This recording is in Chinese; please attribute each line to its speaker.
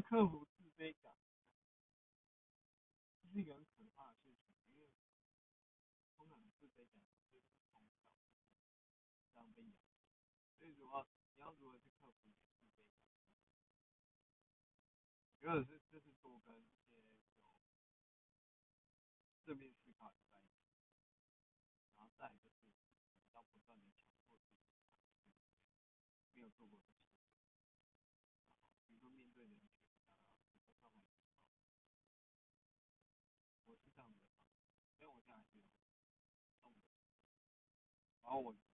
Speaker 1: 克服自卑感？这是一个很可怕的事情，因为通常自卑感就是从小这样被养，所以说你要如何去克服自卑感？有的是就是多跟一些有正面思考的在一起，然后再就是要不断的强迫自己没有做过的事情，Owens